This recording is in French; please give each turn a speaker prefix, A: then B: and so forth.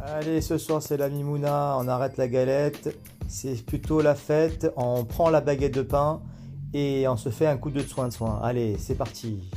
A: Allez, ce soir c'est la Mimouna, on arrête la galette, c'est plutôt la fête, on prend la baguette de pain et on se fait un coup de soin de soin. Allez, c'est parti.